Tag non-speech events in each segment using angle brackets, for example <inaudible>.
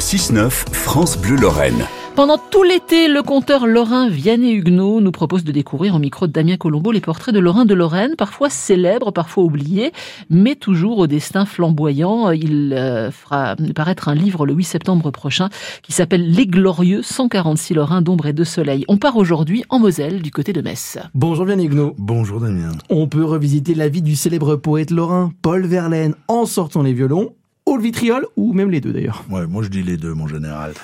6-9, France Bleu Lorraine. Pendant tout l'été, le conteur lorrain Vianney Huguenot nous propose de découvrir au micro de Damien Colombo les portraits de Lorrain de Lorraine, parfois célèbres, parfois oubliés, mais toujours au destin flamboyant. Il euh, fera paraître un livre le 8 septembre prochain qui s'appelle Les Glorieux 146 Lorrains d'ombre et de soleil. On part aujourd'hui en Moselle, du côté de Metz. Bonjour Vianney Huguenot. Bonjour Damien. On peut revisiter la vie du célèbre poète lorrain Paul Verlaine en sortant les violons le vitriol, ou même les deux d'ailleurs. Moi je dis les deux, mon général.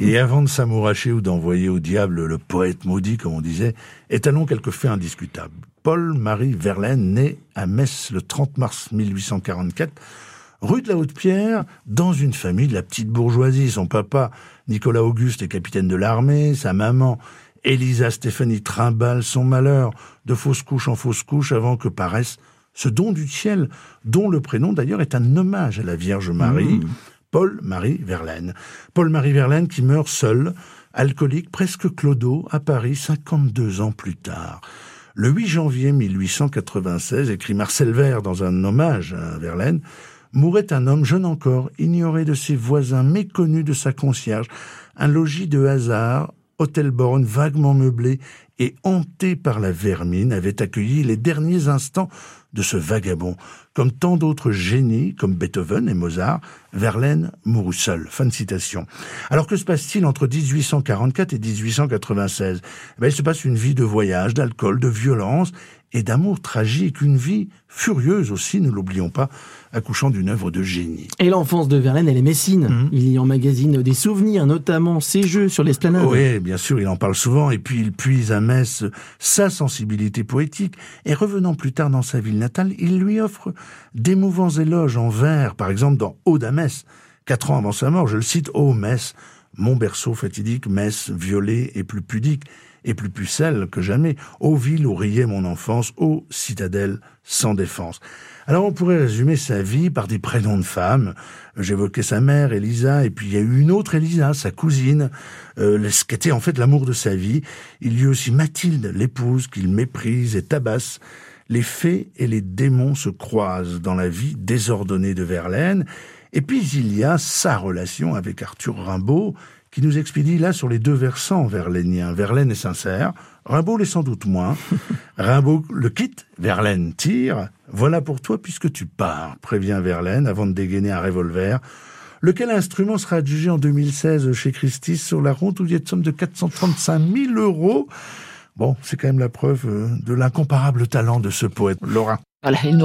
Et avant de s'amouracher ou d'envoyer au diable le poète maudit, comme on disait, étalons quelques faits indiscutables. Paul-Marie Verlaine, né à Metz le 30 mars 1844, rue de la Haute-Pierre, dans une famille de la petite bourgeoisie. Son papa, Nicolas Auguste, est capitaine de l'armée, sa maman, Elisa Stéphanie trimballe son malheur de fausse couche en fausse couche avant que paraisse ce don du ciel, dont le prénom d'ailleurs est un hommage à la Vierge Marie, mmh. Paul-Marie Verlaine. Paul-Marie Verlaine qui meurt seul, alcoolique, presque clodo, à Paris 52 ans plus tard. Le 8 janvier 1896, écrit Marcel Vert dans un hommage à Verlaine, mourait un homme jeune encore, ignoré de ses voisins, méconnu de sa concierge, un logis de hasard, hôtel Borne vaguement meublé et hanté par la vermine, avait accueilli les derniers instants de ce vagabond. Comme tant d'autres génies, comme Beethoven et Mozart, Verlaine mourut seul. Fin de citation. Alors que se passe-t-il entre 1844 et 1896 eh ben, Il se passe une vie de voyage, d'alcool, de violence et d'amour tragique, une vie furieuse aussi, ne l'oublions pas, accouchant d'une œuvre de génie. Et l'enfance de Verlaine, elle est messine. Mhm. Il y emmagasine des souvenirs, notamment ses jeux sur l'esplanade. Oui, bien sûr, il en parle souvent, et puis il puise à Metz sa sensibilité poétique, et revenant plus tard dans sa ville natale, il lui offre d'émouvants éloges en vers, par exemple dans Ode à Metz, quatre ans avant sa mort, je le cite, Ô Metz, mon berceau fatidique, Metz, violet et plus pudique, et plus pucelle que jamais, ô ville où riait mon enfance, ô citadelle sans défense. Alors on pourrait résumer sa vie par des prénoms de femmes. J'évoquais sa mère, Elisa, et puis il y a eu une autre Elisa, sa cousine, euh, ce qui était en fait l'amour de sa vie. Il y a eu aussi Mathilde, l'épouse qu'il méprise et tabasse. Les fées et les démons se croisent dans la vie désordonnée de Verlaine. Et puis il y a sa relation avec Arthur Rimbaud, qui nous expédie là sur les deux versants verlainiens. Verlaine est sincère, Rimbaud l'est sans doute moins. <laughs> Rimbaud le quitte, Verlaine tire. Voilà pour toi puisque tu pars, prévient Verlaine avant de dégainer un revolver. Lequel instrument sera adjugé en 2016 chez Christie sur la route où il y a de somme de 435 000 euros? Bon, c'est quand même la preuve euh, de l'incomparable talent de ce poète lorrain. Voilà, il nous